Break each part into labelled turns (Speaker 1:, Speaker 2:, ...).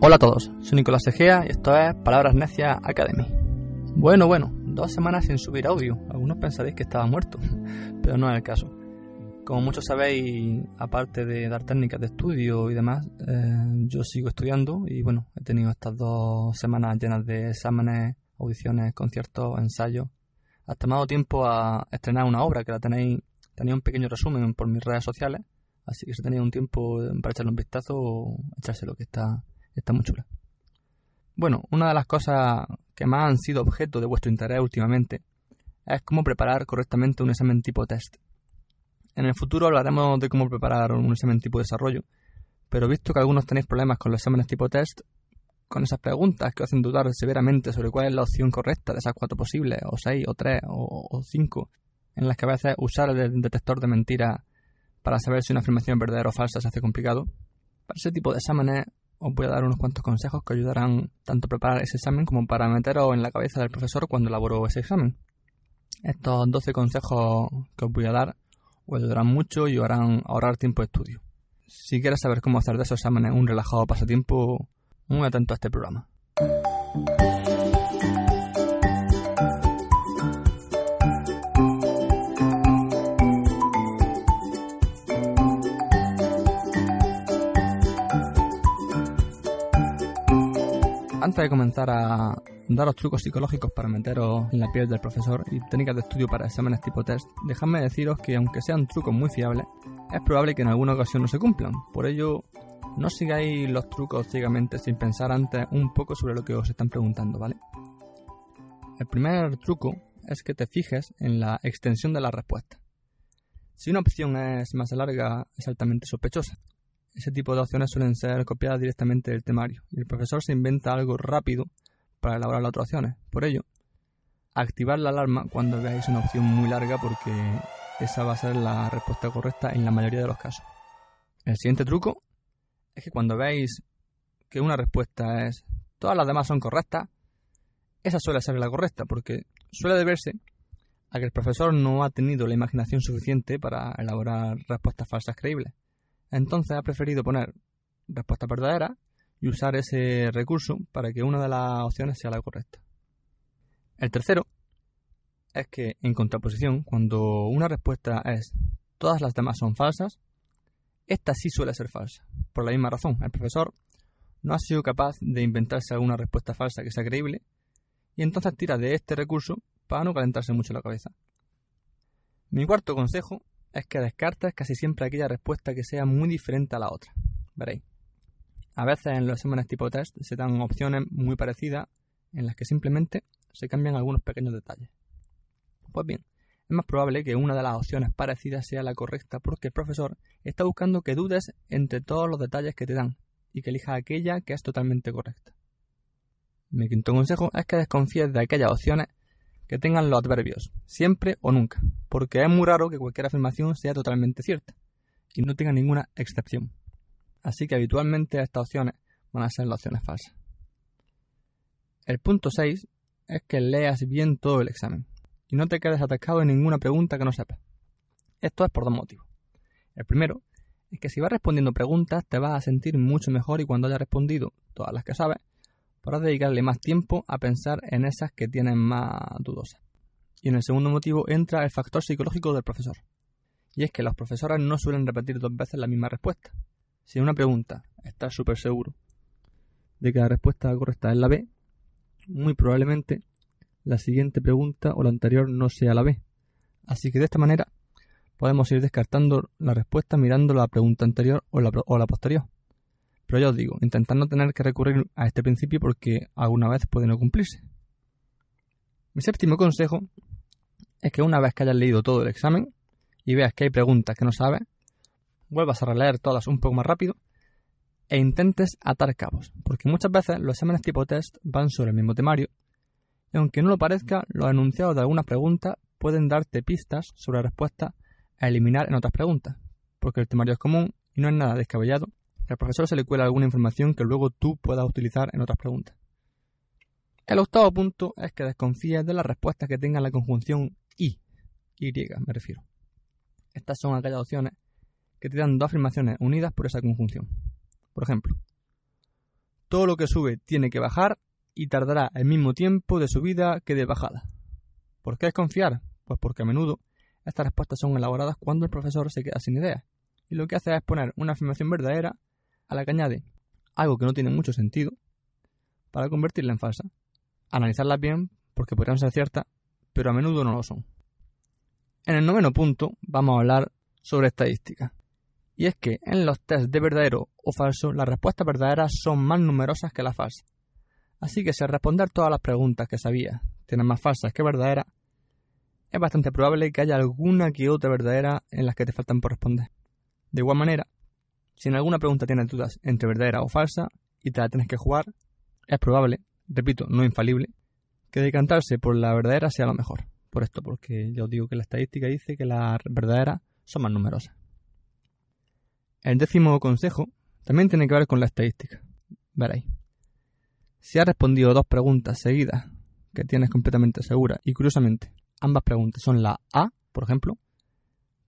Speaker 1: Hola a todos, soy Nicolás Egea y esto es Palabras Necias Academy. Bueno, bueno, dos semanas sin subir audio. Algunos pensaréis que estaba muerto, pero no es el caso. Como muchos sabéis, aparte de dar técnicas de estudio y demás, eh, yo sigo estudiando y bueno, he tenido estas dos semanas llenas de exámenes, audiciones, conciertos, ensayos. Hasta me ha tiempo a estrenar una obra que la tenéis, tenía un pequeño resumen por mis redes sociales, así que si tenéis un tiempo para echarle un vistazo, echárselo que está Está muy chula. Bueno, una de las cosas que más han sido objeto de vuestro interés últimamente es cómo preparar correctamente un examen tipo test. En el futuro hablaremos de cómo preparar un examen tipo desarrollo, pero visto que algunos tenéis problemas con los exámenes tipo test, con esas preguntas que hacen dudar severamente sobre cuál es la opción correcta de esas cuatro posibles, o seis, o tres, o, cinco, en las que a veces usar el detector de mentiras para saber si una afirmación es verdadera o falsa se hace complicado, para ese tipo de exámenes os voy a dar unos cuantos consejos que ayudarán tanto a preparar ese examen como para meteros en la cabeza del profesor cuando elaboró ese examen. Estos 12 consejos que os voy a dar os ayudarán mucho y os harán ahorrar tiempo de estudio. Si quieres saber cómo hacer de esos exámenes un relajado pasatiempo, muy atento a este programa. Antes de comenzar a daros trucos psicológicos para meteros en la piel del profesor y técnicas de estudio para exámenes tipo test, dejadme deciros que aunque sean trucos muy fiables, es probable que en alguna ocasión no se cumplan. Por ello, no sigáis los trucos ciegamente sin pensar antes un poco sobre lo que os están preguntando, ¿vale? El primer truco es que te fijes en la extensión de la respuesta. Si una opción es más larga, es altamente sospechosa. Ese tipo de opciones suelen ser copiadas directamente del temario y el profesor se inventa algo rápido para elaborar las otras opciones. Por ello, activar la alarma cuando veáis una opción muy larga porque esa va a ser la respuesta correcta en la mayoría de los casos. El siguiente truco es que cuando veáis que una respuesta es todas las demás son correctas, esa suele ser la correcta porque suele deberse a que el profesor no ha tenido la imaginación suficiente para elaborar respuestas falsas creíbles. Entonces ha preferido poner respuesta verdadera y usar ese recurso para que una de las opciones sea la correcta. El tercero es que, en contraposición, cuando una respuesta es todas las demás son falsas, esta sí suele ser falsa. Por la misma razón, el profesor no ha sido capaz de inventarse alguna respuesta falsa que sea creíble y entonces tira de este recurso para no calentarse mucho la cabeza. Mi cuarto consejo es que descartes casi siempre aquella respuesta que sea muy diferente a la otra. Veréis. A veces en los exámenes tipo test se dan opciones muy parecidas en las que simplemente se cambian algunos pequeños detalles. Pues bien, es más probable que una de las opciones parecidas sea la correcta porque el profesor está buscando que dudes entre todos los detalles que te dan y que elijas aquella que es totalmente correcta. Mi quinto consejo es que desconfíes de aquellas opciones que tengan los adverbios, siempre o nunca, porque es muy raro que cualquier afirmación sea totalmente cierta y no tenga ninguna excepción. Así que habitualmente estas opciones van a ser las opciones falsas. El punto 6 es que leas bien todo el examen y no te quedes atascado en ninguna pregunta que no sepas. Esto es por dos motivos. El primero es que si vas respondiendo preguntas te vas a sentir mucho mejor y cuando hayas respondido todas las que sabes, para dedicarle más tiempo a pensar en esas que tienen más dudosas. Y en el segundo motivo entra el factor psicológico del profesor. Y es que los profesores no suelen repetir dos veces la misma respuesta. Si una pregunta estás súper seguro de que la respuesta correcta es la B, muy probablemente la siguiente pregunta o la anterior no sea la B. Así que de esta manera podemos ir descartando la respuesta mirando la pregunta anterior o la posterior. Pero ya os digo, intentad no tener que recurrir a este principio porque alguna vez puede no cumplirse. Mi séptimo consejo es que una vez que hayas leído todo el examen y veas que hay preguntas que no sabes, vuelvas a releer todas un poco más rápido e intentes atar cabos, porque muchas veces los exámenes tipo test van sobre el mismo temario y aunque no lo parezca, los enunciados de algunas preguntas pueden darte pistas sobre respuestas a eliminar en otras preguntas, porque el temario es común y no es nada descabellado al profesor se le cuela alguna información que luego tú puedas utilizar en otras preguntas. El octavo punto es que desconfíes de las respuestas que tengan la conjunción y, y me refiero. Estas son aquellas opciones que te dan dos afirmaciones unidas por esa conjunción. Por ejemplo, todo lo que sube tiene que bajar y tardará el mismo tiempo de subida que de bajada. ¿Por qué es confiar? Pues porque a menudo estas respuestas son elaboradas cuando el profesor se queda sin ideas y lo que hace es poner una afirmación verdadera a la que añade algo que no tiene mucho sentido para convertirla en falsa. Analizarlas bien porque podrían ser ciertas, pero a menudo no lo son. En el noveno punto vamos a hablar sobre estadística. Y es que en los test de verdadero o falso las respuestas verdaderas son más numerosas que las falsas. Así que si al responder todas las preguntas que sabías tienen más falsas que verdaderas, es bastante probable que haya alguna que otra verdadera en las que te faltan por responder. De igual manera, si en alguna pregunta tienes dudas entre verdadera o falsa y te la tienes que jugar, es probable, repito, no infalible, que decantarse por la verdadera sea lo mejor. Por esto, porque yo os digo que la estadística dice que las verdaderas son más numerosas. El décimo consejo también tiene que ver con la estadística. Veréis. Si has respondido dos preguntas seguidas que tienes completamente segura y curiosamente ambas preguntas son la A, por ejemplo,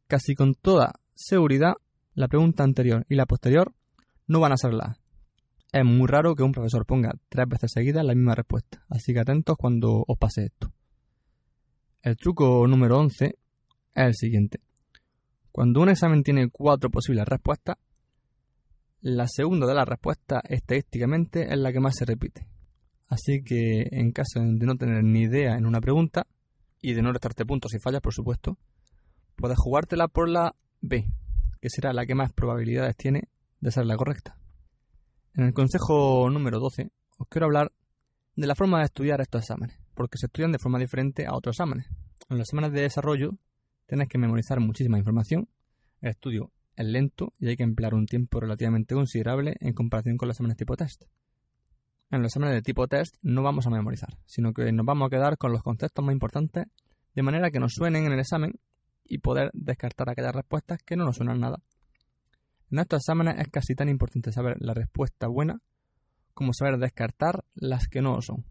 Speaker 1: casi con toda seguridad la pregunta anterior y la posterior no van a ser la A. Es muy raro que un profesor ponga tres veces seguidas la misma respuesta, así que atentos cuando os pase esto. El truco número 11 es el siguiente. Cuando un examen tiene cuatro posibles respuestas, la segunda de las respuestas estadísticamente es la que más se repite. Así que en caso de no tener ni idea en una pregunta y de no restarte puntos si fallas, por supuesto, puedes jugártela por la B, que será la que más probabilidades tiene de ser la correcta. En el consejo número 12 os quiero hablar de la forma de estudiar estos exámenes, porque se estudian de forma diferente a otros exámenes. En los exámenes de desarrollo tienes que memorizar muchísima información, el estudio es lento y hay que emplear un tiempo relativamente considerable en comparación con los exámenes tipo test. En los exámenes de tipo test no vamos a memorizar, sino que nos vamos a quedar con los conceptos más importantes de manera que nos suenen en el examen y poder descartar aquellas respuestas que no nos suenan nada. En estos exámenes es casi tan importante saber la respuesta buena como saber descartar las que no lo son.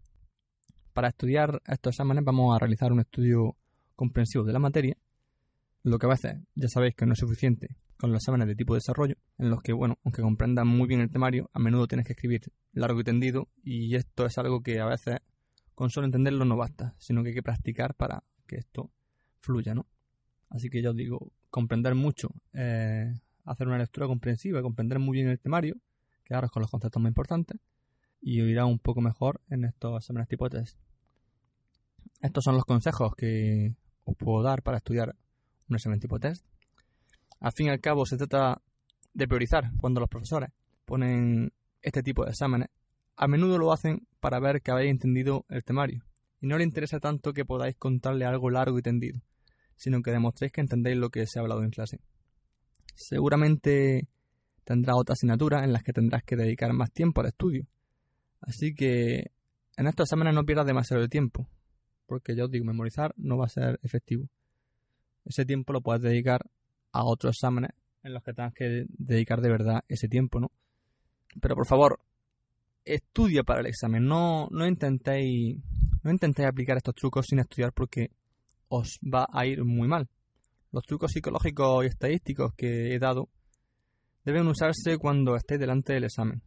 Speaker 1: Para estudiar estos exámenes vamos a realizar un estudio comprensivo de la materia, lo que a veces ya sabéis que no es suficiente con los exámenes de tipo de desarrollo, en los que, bueno, aunque comprendan muy bien el temario, a menudo tienes que escribir largo y tendido, y esto es algo que a veces con solo entenderlo no basta, sino que hay que practicar para que esto fluya, ¿no? Así que ya os digo, comprender mucho, eh, hacer una lectura comprensiva, comprender muy bien el temario, quedaros con los conceptos más importantes, y oirá un poco mejor en estos exámenes tipo test. Estos son los consejos que os puedo dar para estudiar un examen tipo test. Al fin y al cabo se trata de priorizar cuando los profesores ponen este tipo de exámenes. A menudo lo hacen para ver que habéis entendido el temario y no le interesa tanto que podáis contarle algo largo y tendido, sino que demostréis que entendéis lo que se ha hablado en clase. Seguramente tendrá otras asignaturas en las que tendrás que dedicar más tiempo al estudio. Así que en estos exámenes no pierdas demasiado tiempo, porque ya os digo, memorizar no va a ser efectivo. Ese tiempo lo puedes dedicar a otros exámenes en los que tengas que dedicar de verdad ese tiempo, ¿no? Pero por favor, estudia para el examen, no, no intentéis no intentéis aplicar estos trucos sin estudiar porque os va a ir muy mal. Los trucos psicológicos y estadísticos que he dado deben usarse cuando estéis delante del examen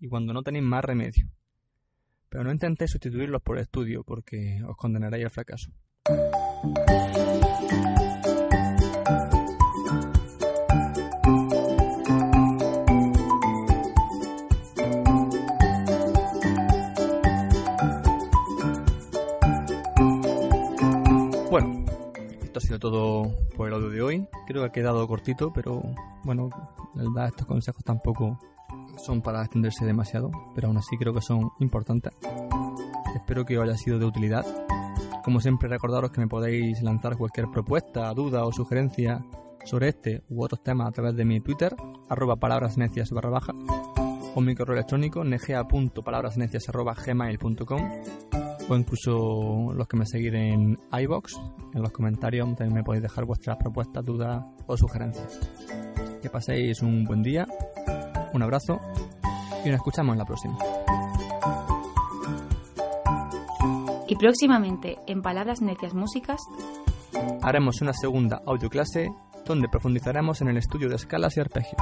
Speaker 1: y cuando no tenéis más remedio. Pero no intentéis sustituirlos por el estudio porque os condenaréis al fracaso. Todo por el audio de hoy. Creo que ha quedado cortito, pero bueno, estos consejos tampoco son para extenderse demasiado, pero aún así creo que son importantes. Espero que os haya sido de utilidad. Como siempre, recordaros que me podéis lanzar cualquier propuesta, duda o sugerencia sobre este u otros temas a través de mi Twitter, arroba palabrasnecias barra baja, o mi correo electrónico negea.palabrasnecias gmail.com o incluso los que me seguís en iBox, en los comentarios también me podéis dejar vuestras propuestas, dudas o sugerencias. Que paséis un buen día, un abrazo y nos escuchamos en la próxima.
Speaker 2: Y próximamente, en Palabras Necias Músicas,
Speaker 1: haremos una segunda audioclase donde profundizaremos en el estudio de escalas y arpegios.